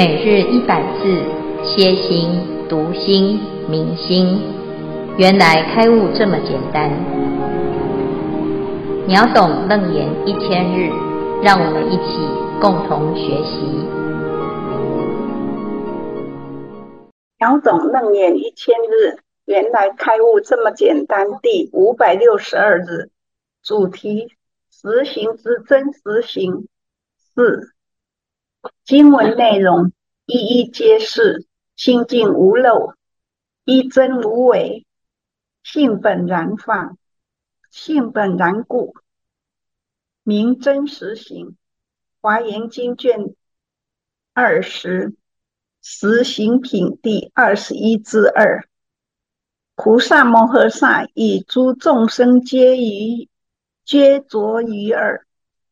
每日一百字，歇心、读心、明心，原来开悟这么简单。秒懂楞严一千日，让我们一起共同学习。秒懂楞严一千日，原来开悟这么简单。第五百六十二日，主题：实行之真实行四。经文内容一一皆是清净无漏，一真无伪，性本然放，性本然故，名真实行。华严经卷二十实行品第二十一之二。菩萨摩诃萨以诸众生皆于皆着于耳，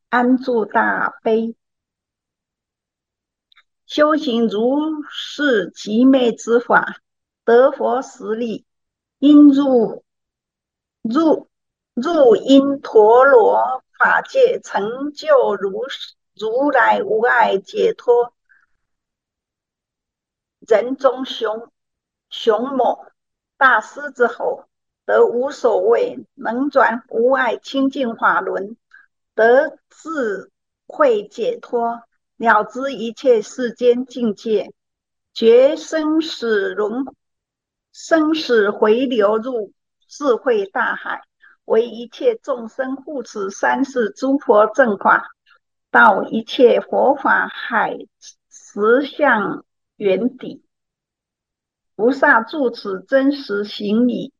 安住大悲。修行如是极昧之法，得佛实力，应入入入因陀罗法界，成就如如来无碍解脱。人中雄雄猛大狮子吼，得无所畏，能转无碍清净法轮，得智慧解脱。了知一切世间境界，觉生死轮生死回流入智慧大海，为一切众生护持三世诸佛正法，到一切佛法海实相圆底。菩萨住此真实行已，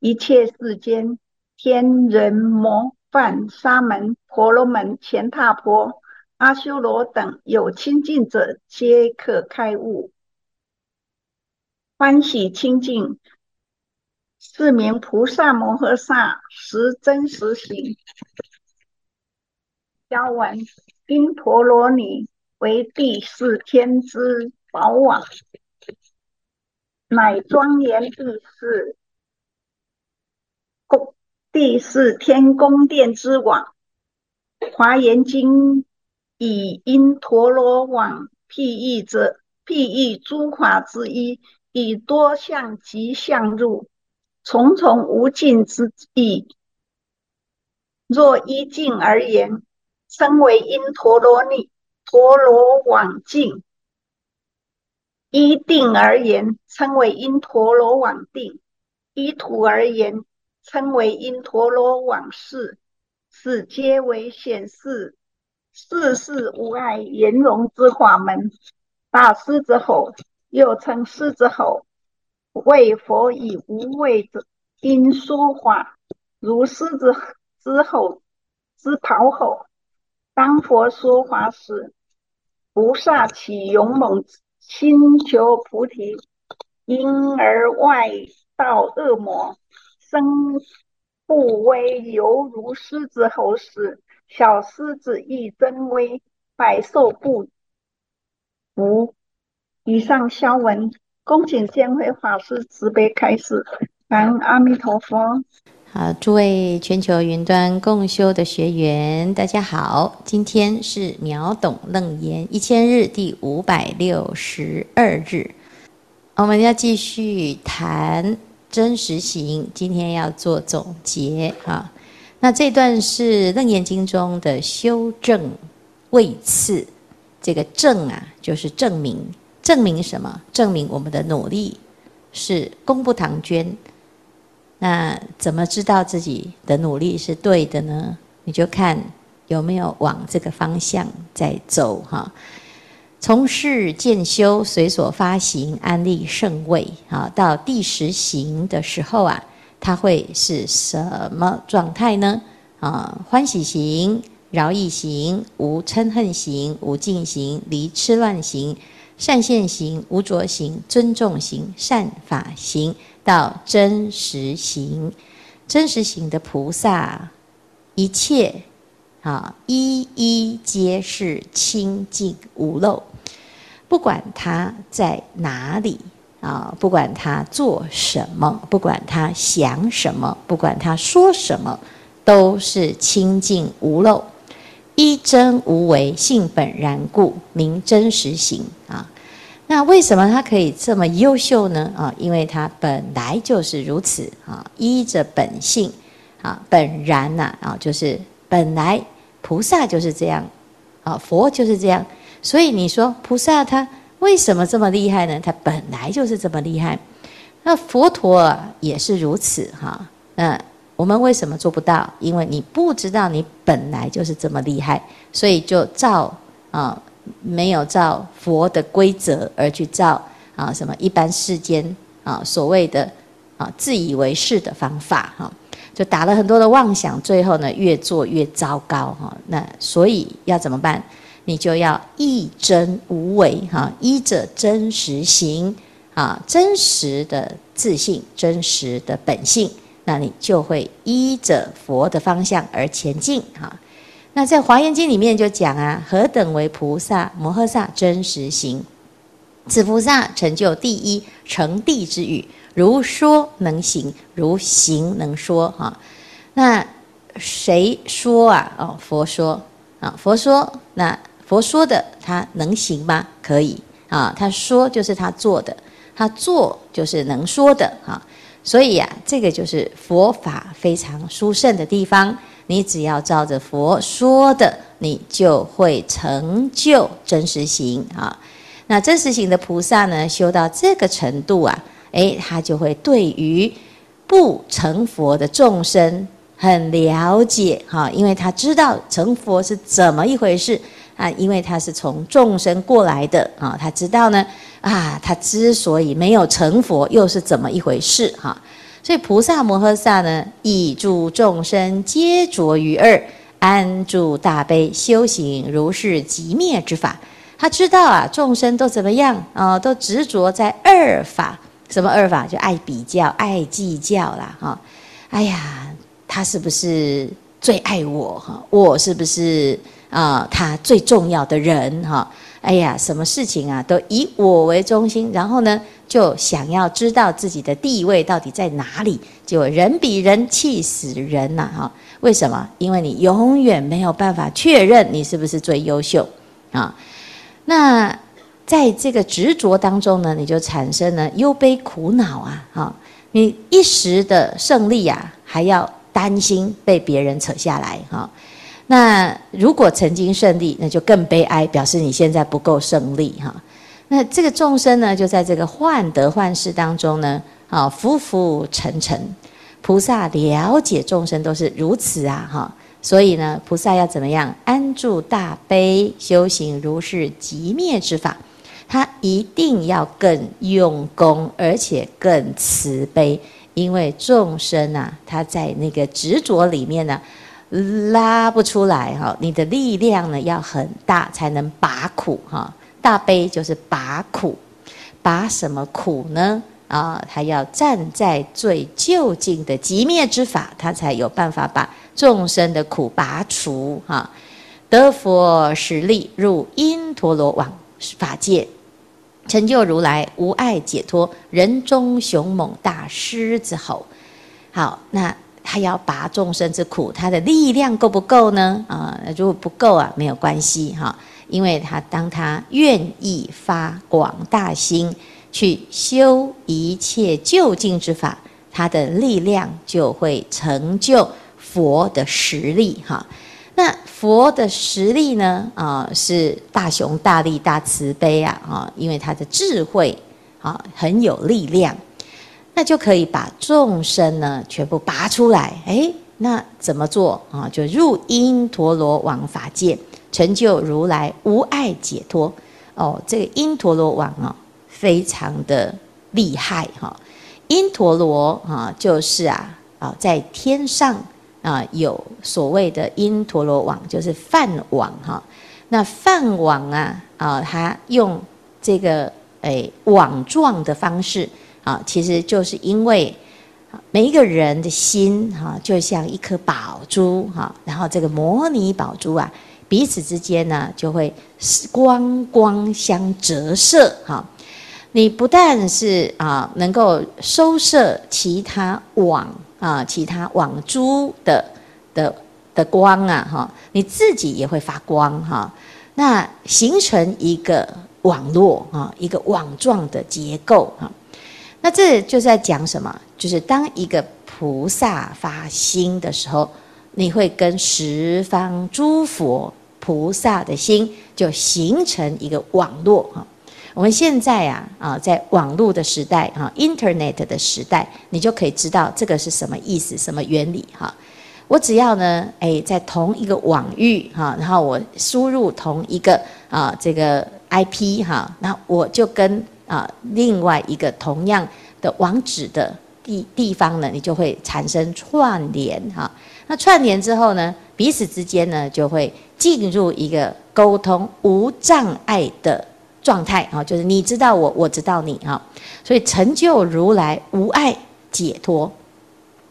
一切世间天人魔梵沙门婆罗门乾闥婆。阿修罗等有清净者，皆可开悟，欢喜清净，是名菩萨摩诃萨实真实行。消文：因陀罗尼为第四天之宝网，乃庄严第四宫第四天宫殿之网。华严经。以因陀罗网譬喻者，譬喻诸法之一，以多相及相入，重重无尽之意。若依境而言，称为因陀罗尼陀罗网境；依定而言，称为因陀罗网定；依土而言，称为因陀罗网识。此皆为显示。世事无碍圆融之法门，大狮子吼，又称狮子吼，为佛以无畏者因说法，如狮子之吼之咆吼。当佛说法时，菩萨起勇猛心求菩提，因而外道恶魔生怖畏，犹如狮子吼时。小狮子亦真威，百兽不服。以上消文，恭请见辉法师慈悲开示。感恩阿弥陀佛。好，诸位全球云端共修的学员，大家好。今天是秒懂楞严一千日第五百六十二日，我们要继续谈真实行。今天要做总结啊。那这段是《楞严经》中的修正位次，这个正啊，就是证明，证明什么？证明我们的努力是功不唐捐。那怎么知道自己的努力是对的呢？你就看有没有往这个方向在走哈。从事渐修，随所发行，安立圣位啊，到第十行的时候啊。它会是什么状态呢？啊，欢喜行、饶益行、无嗔恨行、无尽行、离痴乱行、善现行、无着行、尊重行、善法行，到真实行。真实行的菩萨，一切啊，一一皆是清净无漏，不管他在哪里。啊，不管他做什么，不管他想什么，不管他说什么，都是清净无漏，一真无为，性本然故，名真实行啊。那为什么他可以这么优秀呢？啊，因为他本来就是如此啊，依着本性啊，本然呐啊，就是本来菩萨就是这样啊，佛就是这样。所以你说菩萨他为什么这么厉害呢？他本来就是这么厉害。那佛陀也是如此哈。那我们为什么做不到？因为你不知道你本来就是这么厉害，所以就照啊，没有照佛的规则而去照啊什么一般世间啊所谓的啊自以为是的方法哈，就打了很多的妄想，最后呢越做越糟糕哈。那所以要怎么办？你就要一真无为哈，依着真实行啊，真实的自信，真实的本性。那你就会依着佛的方向而前进哈。那在《华严经》里面就讲啊，何等为菩萨摩诃萨真实行？此菩萨成就第一成地之语，如说能行，如行能说哈。那谁说啊？哦，佛说啊，佛说。那佛说的他能行吗？可以啊。他说就是他做的，他做就是能说的哈。所以呀、啊，这个就是佛法非常殊胜的地方。你只要照着佛说的，你就会成就真实行啊。那真实行的菩萨呢，修到这个程度啊，诶，他就会对于不成佛的众生很了解哈，因为他知道成佛是怎么一回事啊，因为他是从众生过来的啊，他知道呢。啊，他之所以没有成佛，又是怎么一回事？哈，所以菩萨摩诃萨呢，以诸众生皆着于二，安住大悲，修行如是极灭之法。他知道啊，众生都怎么样啊？都执着在二法，什么二法？就爱比较、爱计较啦，哈。哎呀，他是不是最爱我？哈，我是不是啊？他最重要的人？哈。哎呀，什么事情啊，都以我为中心，然后呢，就想要知道自己的地位到底在哪里，结果人比人气死人呐！哈，为什么？因为你永远没有办法确认你是不是最优秀啊。那在这个执着当中呢，你就产生了忧悲苦恼啊！哈，你一时的胜利啊，还要担心被别人扯下来哈。那如果曾经胜利，那就更悲哀，表示你现在不够胜利哈。那这个众生呢，就在这个患得患失当中呢，啊，浮浮沉沉。菩萨了解众生都是如此啊，哈，所以呢，菩萨要怎么样安住大悲，修行如是极灭之法，他一定要更用功，而且更慈悲，因为众生啊，他在那个执着里面呢。拉不出来哈，你的力量呢要很大才能拔苦哈。大悲就是拔苦，拔什么苦呢？啊，他要站在最究竟的极灭之法，他才有办法把众生的苦拔除哈。得佛实力入因陀罗网法界，成就如来无碍解脱，人中雄猛大狮子吼。好，那。他要拔众生之苦，他的力量够不够呢？啊，如果不够啊，没有关系哈，因为他当他愿意发广大心去修一切究竟之法，他的力量就会成就佛的实力哈。那佛的实力呢？啊，是大雄大力大慈悲啊！啊，因为他的智慧啊很有力量。那就可以把众生呢全部拔出来，诶，那怎么做啊？就入因陀罗网法界，成就如来无碍解脱。哦，这个因陀罗网啊，非常的厉害哈。因陀罗啊，就是啊啊，在天上啊有所谓的因陀罗网，就是梵网哈。那梵网啊啊，它用这个诶网状的方式。啊，其实就是因为每一个人的心哈，就像一颗宝珠哈，然后这个模拟宝珠啊，彼此之间呢就会光光相折射哈。你不但是啊能够收摄其他网啊，其他网珠的的的光啊哈，你自己也会发光哈，那形成一个网络啊，一个网状的结构哈。那这就是在讲什么？就是当一个菩萨发心的时候，你会跟十方诸佛菩萨的心就形成一个网络哈。我们现在啊啊，在网络的时代哈，Internet 的时代，你就可以知道这个是什么意思、什么原理哈。我只要呢，诶，在同一个网域哈，然后我输入同一个啊这个 IP 哈，那我就跟啊另外一个同样的网址的地地方呢，你就会产生串联哈。那串联之后呢，彼此之间呢就会进入一个沟通无障碍的。状态啊，就是你知道我，我知道你哈，所以成就如来无碍解脱。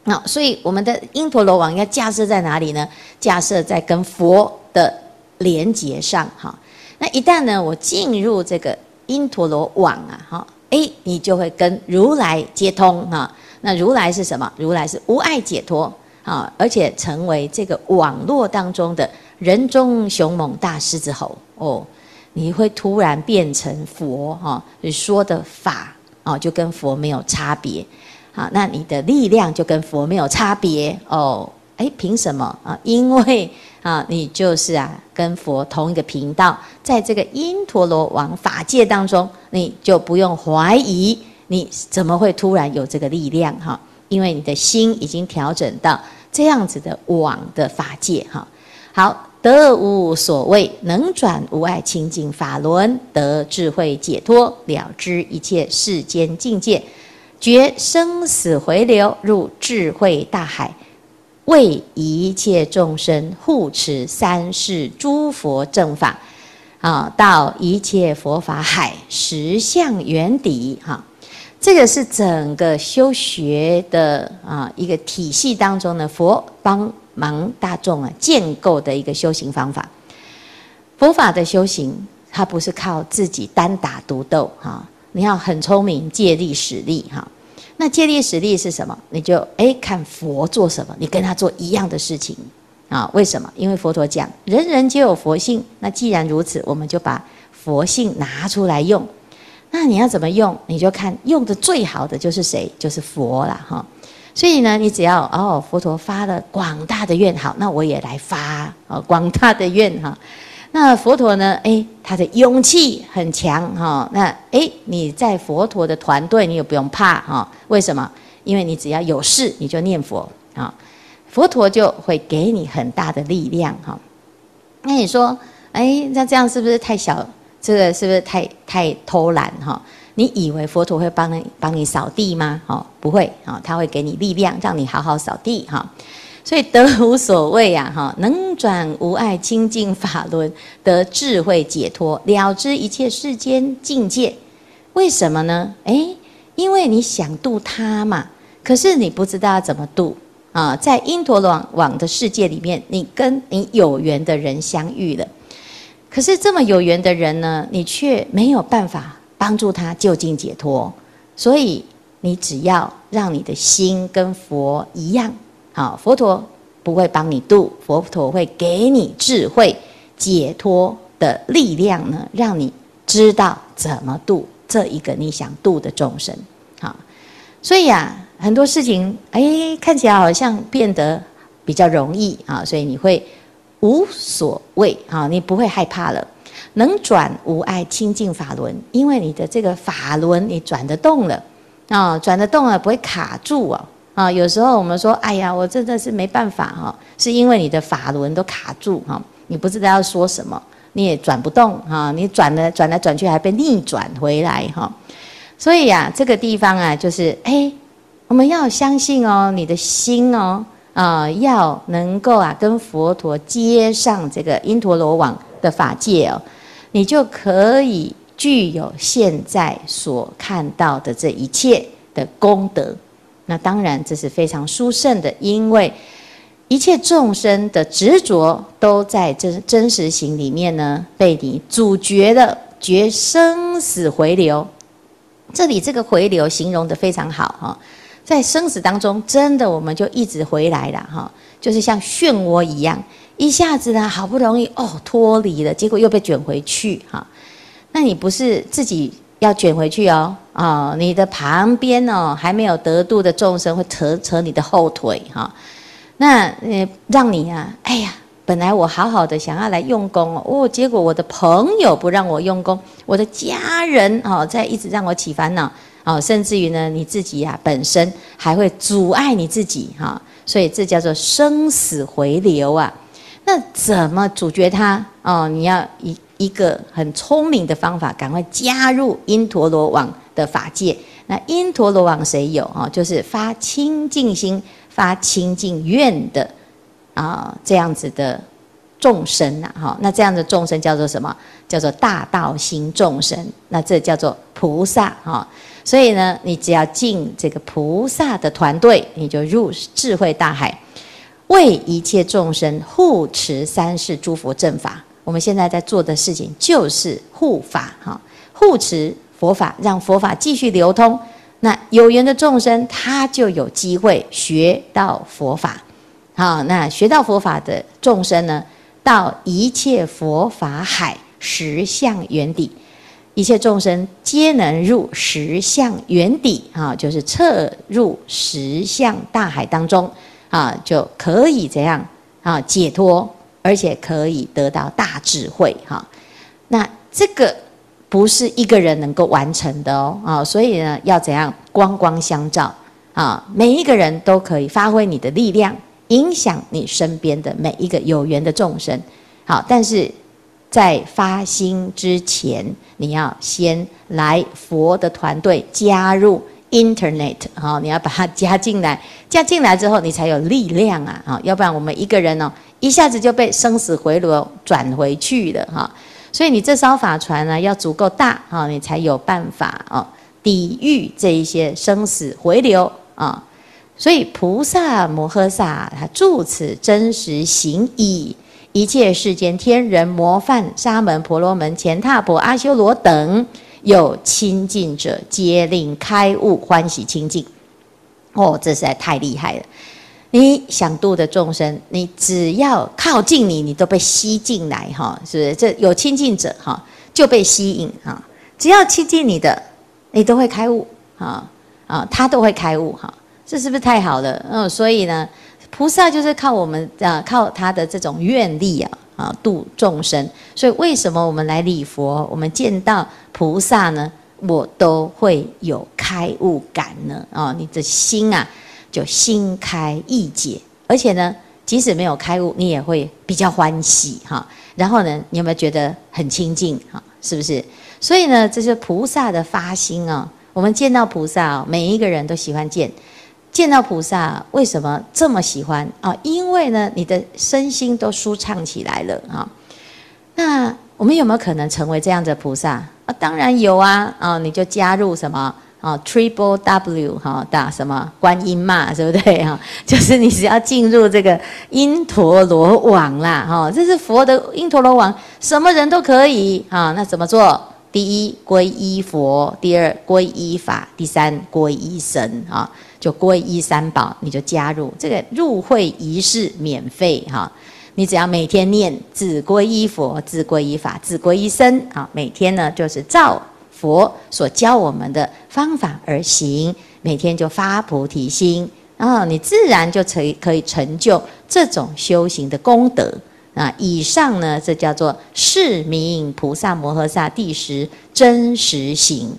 那所以我们的因陀罗网应该架设在哪里呢？架设在跟佛的连结上哈。那一旦呢，我进入这个因陀罗网啊，哈，哎，你就会跟如来接通哈。那如来是什么？如来是无碍解脱啊，而且成为这个网络当中的人中雄猛大狮子吼哦。你会突然变成佛哈，你说的法啊，就跟佛没有差别，好，那你的力量就跟佛没有差别哦，诶，凭什么啊？因为啊，你就是啊，跟佛同一个频道，在这个因陀罗王法界当中，你就不用怀疑，你怎么会突然有这个力量哈？因为你的心已经调整到这样子的网的法界哈。好。得无所谓，能转无碍清净法轮，得智慧解脱，了知一切世间境界，绝生死回流，入智慧大海，为一切众生护持三世诸佛正法，啊，到一切佛法海实相圆底，哈，这个是整个修学的啊一个体系当中呢佛帮。忙大众啊，建构的一个修行方法。佛法的修行，它不是靠自己单打独斗哈，你要很聪明，借力使力哈。那借力使力是什么？你就诶看佛做什么，你跟他做一样的事情啊？为什么？因为佛陀讲，人人皆有佛性。那既然如此，我们就把佛性拿出来用。那你要怎么用？你就看用的最好的就是谁？就是佛了哈。所以呢，你只要哦，佛陀发了广大的愿，好，那我也来发哦，广大的愿哈。那佛陀呢，诶，他的勇气很强哈。那诶，你在佛陀的团队，你也不用怕哈。为什么？因为你只要有事，你就念佛啊，佛陀就会给你很大的力量哈。那你说，诶，那这样是不是太小？这个是不是太太偷懒哈？你以为佛陀会帮你帮你扫地吗？哦，不会啊，他会给你力量，让你好好扫地哈。所以得无所谓呀，哈，能转无碍清净法轮，得智慧解脱，了知一切世间境界。为什么呢？诶，因为你想度他嘛，可是你不知道怎么度啊。在因陀罗网的世界里面，你跟你有缘的人相遇了，可是这么有缘的人呢，你却没有办法。帮助他究竟解脱，所以你只要让你的心跟佛一样，好，佛陀不会帮你度，佛陀会给你智慧解脱的力量呢，让你知道怎么度这一个你想度的众生，好，所以啊，很多事情哎看起来好像变得比较容易啊，所以你会无所谓啊，你不会害怕了。能转无碍清净法轮，因为你的这个法轮你转得动了啊，转得动了不会卡住啊啊！有时候我们说，哎呀，我真的是没办法哈，是因为你的法轮都卡住哈，你不知道要说什么，你也转不动哈，你转了转来转去还被逆转回来哈，所以呀，这个地方啊，就是哎，我们要相信哦，你的心哦啊，要能够啊跟佛陀接上这个因陀罗网的法界哦。你就可以具有现在所看到的这一切的功德，那当然这是非常殊胜的，因为一切众生的执着都在真真实行里面呢，被你阻绝了，绝生死回流。这里这个回流形容得非常好哈，在生死当中，真的我们就一直回来了哈，就是像漩涡一样。一下子呢，好不容易哦脱离了，结果又被卷回去哈。那你不是自己要卷回去哦，啊，你的旁边哦还没有得度的众生会扯扯你的后腿哈，那呃让你啊，哎呀。本来我好好的想要来用功哦，结果我的朋友不让我用功，我的家人哦在一直让我起烦恼哦，甚至于呢你自己呀本身还会阻碍你自己哈，所以这叫做生死回流啊。那怎么阻绝它哦？你要一一个很聪明的方法，赶快加入因陀罗网的法界。那因陀罗网谁有啊？就是发清净心、发清净愿的。啊，这样子的众生呐，哈，那这样的众生叫做什么？叫做大道心众生。那这叫做菩萨哈。所以呢，你只要进这个菩萨的团队，你就入智慧大海，为一切众生护持三世诸佛正法。我们现在在做的事情就是护法哈，护持佛法，让佛法继续流通。那有缘的众生，他就有机会学到佛法。好，那学到佛法的众生呢，到一切佛法海实相圆底，一切众生皆能入实相圆底啊，就是彻入实相大海当中啊，就可以这样啊解脱，而且可以得到大智慧哈。那这个不是一个人能够完成的哦啊，所以呢，要怎样光光相照啊，每一个人都可以发挥你的力量。影响你身边的每一个有缘的众生，好，但是在发心之前，你要先来佛的团队加入 Internet，好，你要把它加进来，加进来之后，你才有力量啊，好，要不然我们一个人哦，一下子就被生死回流转回去了哈，所以你这艘法船呢，要足够大啊，你才有办法哦，抵御这一些生死回流啊。所以菩萨摩诃萨他住此真实行，矣一切世间天人魔梵沙门婆罗门乾闥婆阿修罗等有亲近者，皆令开悟欢喜清净。哦，这实在太厉害了！你想度的众生，你只要靠近你，你都被吸进来哈，是不是？这有亲近者哈，就被吸引哈。只要亲近你的，你都会开悟啊啊，他都会开悟哈。这是不是太好了？嗯，所以呢，菩萨就是靠我们啊，靠他的这种愿力啊，啊度众生。所以为什么我们来礼佛，我们见到菩萨呢，我都会有开悟感呢？啊，你的心啊，就心开意解，而且呢，即使没有开悟，你也会比较欢喜哈。然后呢，你有没有觉得很亲近？哈，是不是？所以呢，这是菩萨的发心啊。我们见到菩萨，每一个人都喜欢见。见到菩萨，为什么这么喜欢啊？因为呢，你的身心都舒畅起来了啊。那我们有没有可能成为这样的菩萨啊？当然有啊！啊，你就加入什么啊？Triple W 哈，打什么观音嘛，对不对哈？就是你只要进入这个因陀罗网啦，哈，这是佛的因陀罗网，什么人都可以啊。那怎么做？第一，皈依佛；第二，皈依法；第三，皈依僧啊。就皈依三宝，你就加入这个入会仪式免费哈。你只要每天念自皈依佛、自皈依法、自皈依僧啊，每天呢就是照佛所教我们的方法而行，每天就发菩提心，啊你自然就可以可以成就这种修行的功德啊。以上呢，这叫做是名菩萨摩诃萨第十真实行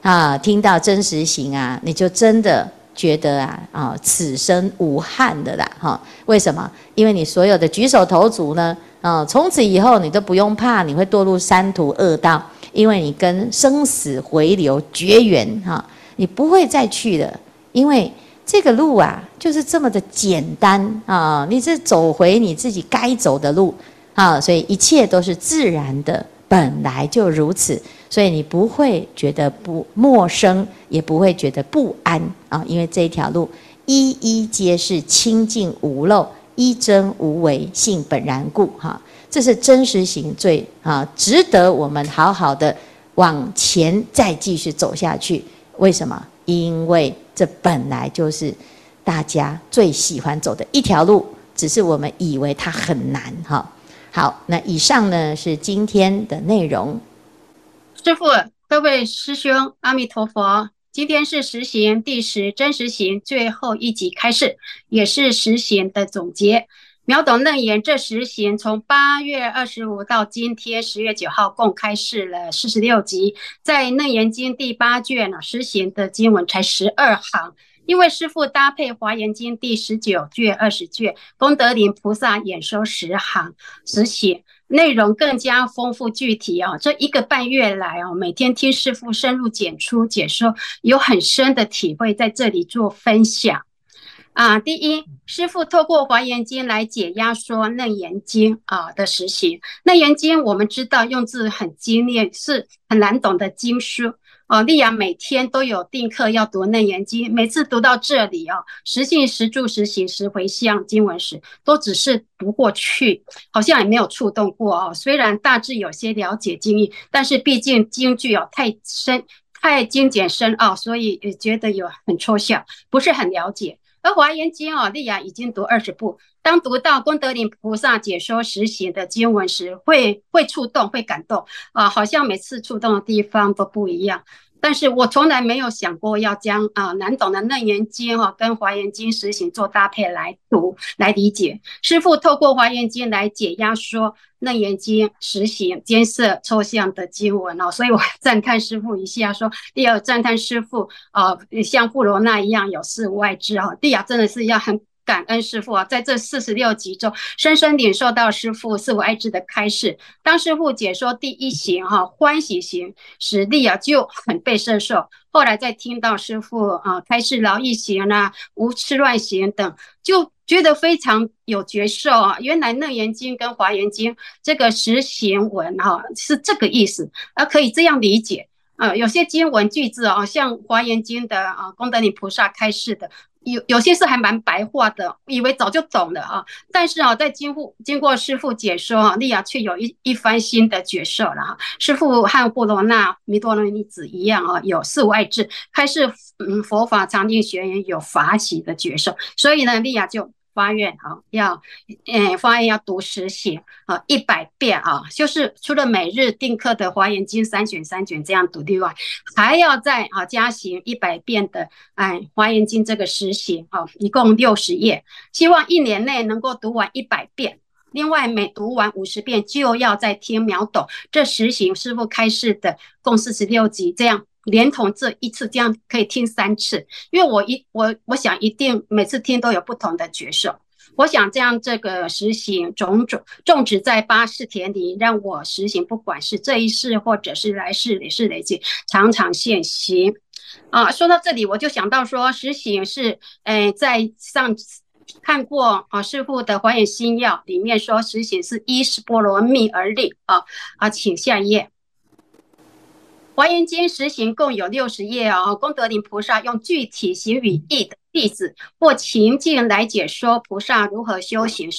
啊。听到真实行啊，你就真的。觉得啊啊，此生无憾的啦哈？为什么？因为你所有的举手投足呢，啊，从此以后你都不用怕你会堕入三途恶道，因为你跟生死回流绝缘哈，你不会再去的，因为这个路啊就是这么的简单啊，你是走回你自己该走的路啊，所以一切都是自然的，本来就如此。所以你不会觉得不陌生，也不会觉得不安啊，因为这一条路一一皆是清净无漏，一真无为，性本然故哈。这是真实行最啊，值得我们好好的往前再继续走下去。为什么？因为这本来就是大家最喜欢走的一条路，只是我们以为它很难哈。好，那以上呢是今天的内容。师父，各位师兄，阿弥陀佛。今天是实行第十真实行最后一集开示，也是实行的总结。秒懂楞严这实行从八月二十五到今天十月九号，共开示了四十六集。在楞严经第八卷呢，实行的经文才十二行。因为师父搭配华严经第十九卷、二十卷，功德林菩萨演说十行实行，内容更加丰富具体啊！这一个半月来啊，每天听师父深入简出解说，有很深的体会，在这里做分享啊。第一，师傅透过华严经来解压说楞严经啊的实行。楞严经我们知道用字很精炼，是很难懂的经书。哦，丽雅每天都有定课要读《楞严经》，每次读到这里啊，实信、实住、实行、实回向经文时，都只是读过去，好像也没有触动过哦。虽然大致有些了解经义，但是毕竟经句哦太深、太精简深奥，所以也觉得有很抽象，不是很了解。而《华严经》哦，丽雅已经读二十部，当读到功德林菩萨解说实写的经文时，会会触动，会感动啊，好像每次触动的地方都不一样。但是我从来没有想过要将啊难懂的楞严经哈跟华严经实行做搭配来读来理解。师父透过华严经来解压说楞严经实行艰涩抽象的经文哦，所以我赞叹师父一下说，第二赞叹师父啊，像富罗那一样有四无碍智哈，第二真的是要很。感恩师父啊，在这四十六集中，深深领受到师父四无碍智的开示。当师父解说第一行哈欢喜行时，力啊就很被深受。后来再听到师父啊开示劳逸行啊、无痴乱行等，就觉得非常有觉受啊。原来楞严经跟华严经这个实行文哈是这个意思，而可以这样理解啊。有些经文句子啊，像华严经的啊功德林菩萨开示的。有有些是还蛮白话的，以为早就懂了啊，但是啊，在经过经过师父解说啊，丽雅却有一一番新的角色了哈。师父和布罗那弥多罗尼子一样啊，有四无碍智，开示嗯佛法常定学员有法喜的角色，所以呢，丽雅就。发愿啊，要，嗯，发愿要读十行啊，一百遍啊，就是除了每日定课的华严经三卷三卷这样读之外，还要再啊加行一百遍的哎华严经这个实行啊，一共六十页，希望一年内能够读完一百遍。另外每读完五十遍，就要再听秒懂这实行师傅开示的共四十六集，这样。连同这一次，这样可以听三次，因为我一我我想一定每次听都有不同的角色。我想这样这个实行种种种植在八识田里，让我实行，不管是这一世或者是来世累世累积，常常现行。啊，说到这里，我就想到说实行是，诶，在上看过啊师父的华严心要里面说实行是依十波罗蜜而立啊啊，请下一页。华严经实行共有六十页哦，功德林菩萨用具体行语义的例子或情境来解说菩萨如何修行。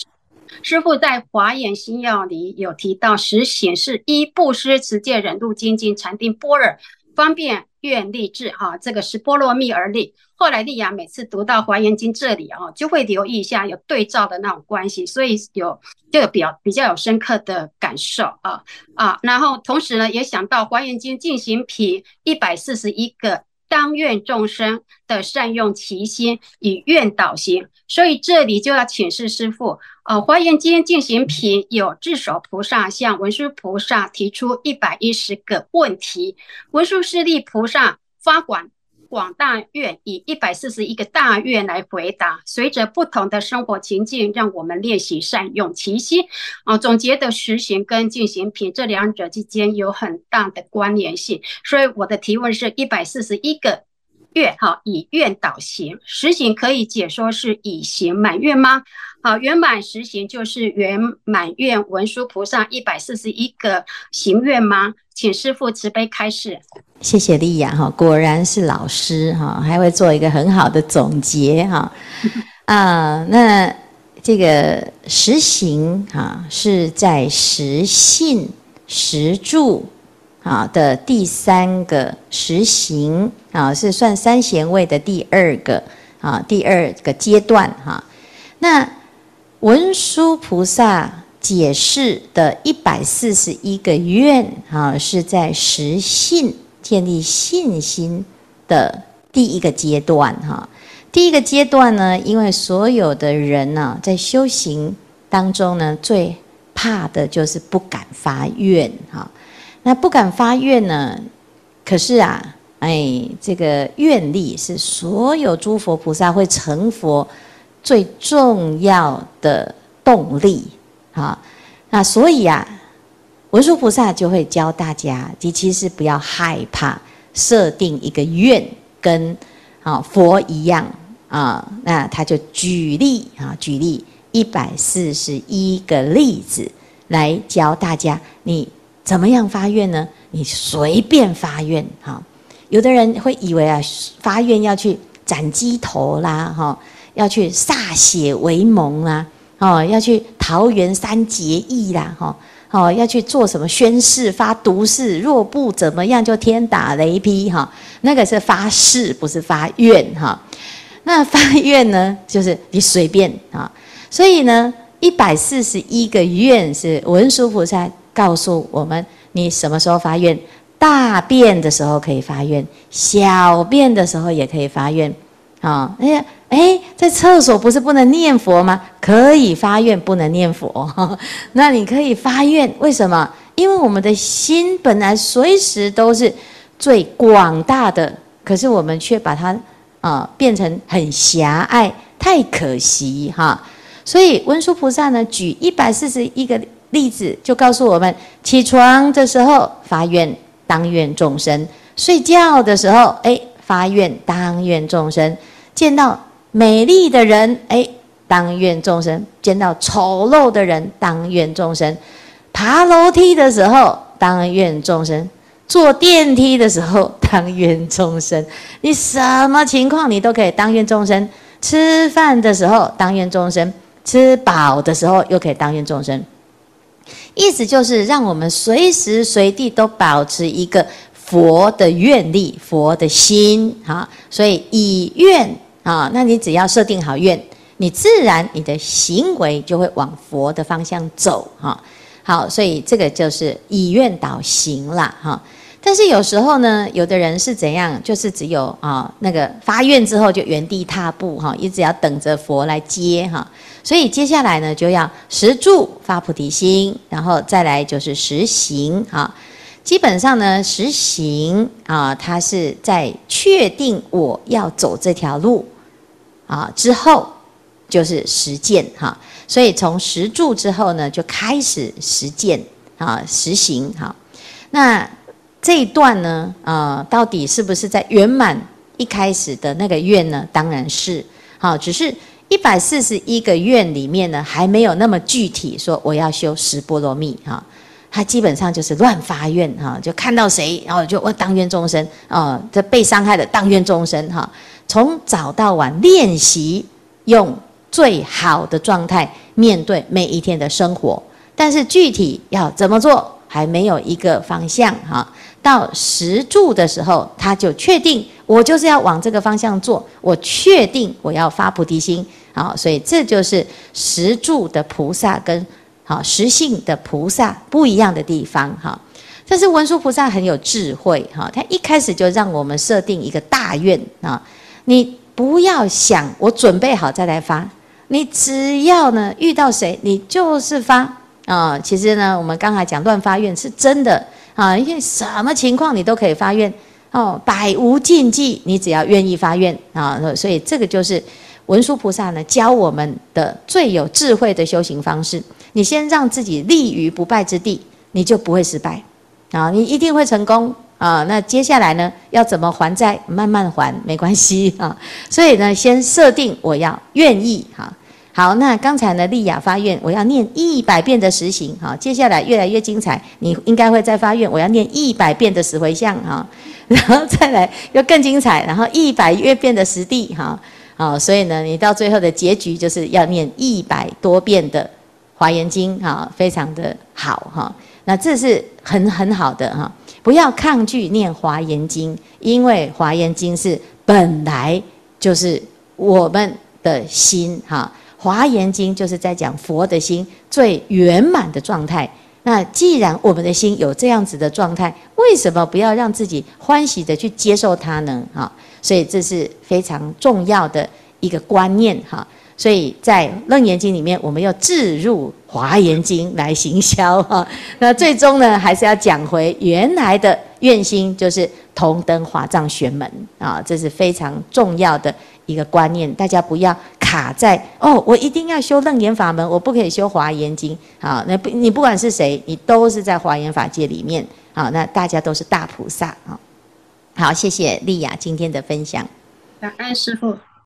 师父在华严心要里有提到，实行是一布施、持戒、忍辱、精进、禅定、般若。方便愿力志哈，这个是波罗蜜而立。后来丽雅每次读到华严经这里啊，就会留意一下有对照的那种关系，所以有就有比较比较有深刻的感受啊啊。然后同时呢，也想到华严经进行品一百四十一个。当愿众生的善用其心，以愿导行，所以这里就要请示师父。呃，华严经进行品有智首菩萨向文殊菩萨提出一百一十个问题，文殊师利菩萨发广广大愿，以一百四十一个大愿来回答。随着不同的生活情境，让我们练习善用其心。啊、总结的实行跟进行品这两者之间有很大的关联性，所以我的提问是一百四十一个。愿哈，以愿导行，实行可以解说是以行满愿吗？好，圆满实行就是圆满愿文殊菩萨一百四十一个行愿吗？请师父慈悲开示。谢谢丽雅哈，果然是老师哈，还会做一个很好的总结哈。啊，那这个实行哈是在实信实住。啊的第三个实行啊，是算三贤位的第二个啊，第二个阶段哈。那文殊菩萨解释的一百四十一个愿啊，是在实信建立信心的第一个阶段哈。第一个阶段呢，因为所有的人呢，在修行当中呢，最怕的就是不敢发愿哈。那不敢发愿呢，可是啊，哎，这个愿力是所有诸佛菩萨会成佛最重要的动力。啊，那所以啊，文殊菩萨就会教大家，你其实不要害怕设定一个愿，跟啊佛一样啊。那他就举例啊，举例一百四十一个例子来教大家，你怎么样发愿呢？你随便发愿哈。有的人会以为啊，发愿要去斩鸡头啦，哈，要去歃血为盟啦。哦，要去桃园三结义啦，哈，哦，要去做什么宣誓发毒誓，若不怎么样就天打雷劈，哈，那个是发誓，不是发愿，哈。那发愿呢，就是你随便啊。所以呢，一百四十一个愿是文殊菩萨告诉我们，你什么时候发愿？大便的时候可以发愿，小便的时候也可以发愿，啊，哎呀。哎，在厕所不是不能念佛吗？可以发愿，不能念佛。那你可以发愿，为什么？因为我们的心本来随时都是最广大的，可是我们却把它啊、变成很狭隘，太可惜哈。所以文殊菩萨呢，举一百四十一个例子，就告诉我们：起床的时候发愿，当愿众生；睡觉的时候，哎，发愿，当愿众生；见到。美丽的人，哎，当愿众生；见到丑陋的人，当愿众生；爬楼梯的时候，当愿众生；坐电梯的时候，当愿众生。你什么情况，你都可以当愿众生。吃饭的时候，当愿众生；吃饱的时候，又可以当愿众生。意思就是让我们随时随地都保持一个佛的愿力、佛的心，哈。所以以愿。啊，那你只要设定好愿，你自然你的行为就会往佛的方向走哈。好，所以这个就是以愿导行了哈。但是有时候呢，有的人是怎样，就是只有啊那个发愿之后就原地踏步哈，一直要等着佛来接哈。所以接下来呢，就要实住发菩提心，然后再来就是实行哈。基本上呢，实行啊，它是在确定我要走这条路。啊，之后就是实践哈，所以从实住之后呢，就开始实践啊，实行哈。那这一段呢，呃，到底是不是在圆满一开始的那个愿呢？当然是，好，只是一百四十一个愿里面呢，还没有那么具体说我要修十波罗蜜哈。他基本上就是乱发愿哈，就看到谁，然后就我当愿众生啊，这被伤害的当愿众生哈。从早到晚练习，用最好的状态面对每一天的生活，但是具体要怎么做还没有一个方向哈。到十住的时候，他就确定我就是要往这个方向做，我确定我要发菩提心啊，所以这就是十住的菩萨跟好实性的菩萨不一样的地方哈。但是文殊菩萨很有智慧哈，他一开始就让我们设定一个大愿啊。你不要想我准备好再来发，你只要呢遇到谁，你就是发啊、其实呢，我们刚才讲乱发愿是真的啊，因为什么情况你都可以发愿哦，百无禁忌，你只要愿意发愿啊。所以这个就是文殊菩萨呢教我们的最有智慧的修行方式。你先让自己立于不败之地，你就不会失败啊，你一定会成功。啊，那接下来呢，要怎么还债？慢慢还，没关系啊。所以呢，先设定我要愿意哈。好，那刚才呢，利亚发愿，我要念一百遍的实行哈。接下来越来越精彩，你应该会再发愿，我要念一百遍的实回向哈。然后再来又更精彩，然后一百越遍的实地哈。啊，所以呢，你到最后的结局就是要念一百多遍的华严经哈，非常的好哈。那这是很很好的哈。不要抗拒念华严经，因为华严经是本来就是我们的心哈。华严经就是在讲佛的心最圆满的状态。那既然我们的心有这样子的状态，为什么不要让自己欢喜的去接受它呢？哈，所以这是非常重要的一个观念哈。所以在《楞严经》里面，我们要置入《华严经》来行销哈。那最终呢，还是要讲回原来的愿心，就是同登华藏玄门啊，这是非常重要的一个观念。大家不要卡在哦，我一定要修楞严法门，我不可以修华严经。好，那不你不管是谁，你都是在华严法界里面。好，那大家都是大菩萨啊。好，谢谢丽雅今天的分享。感恩师傅。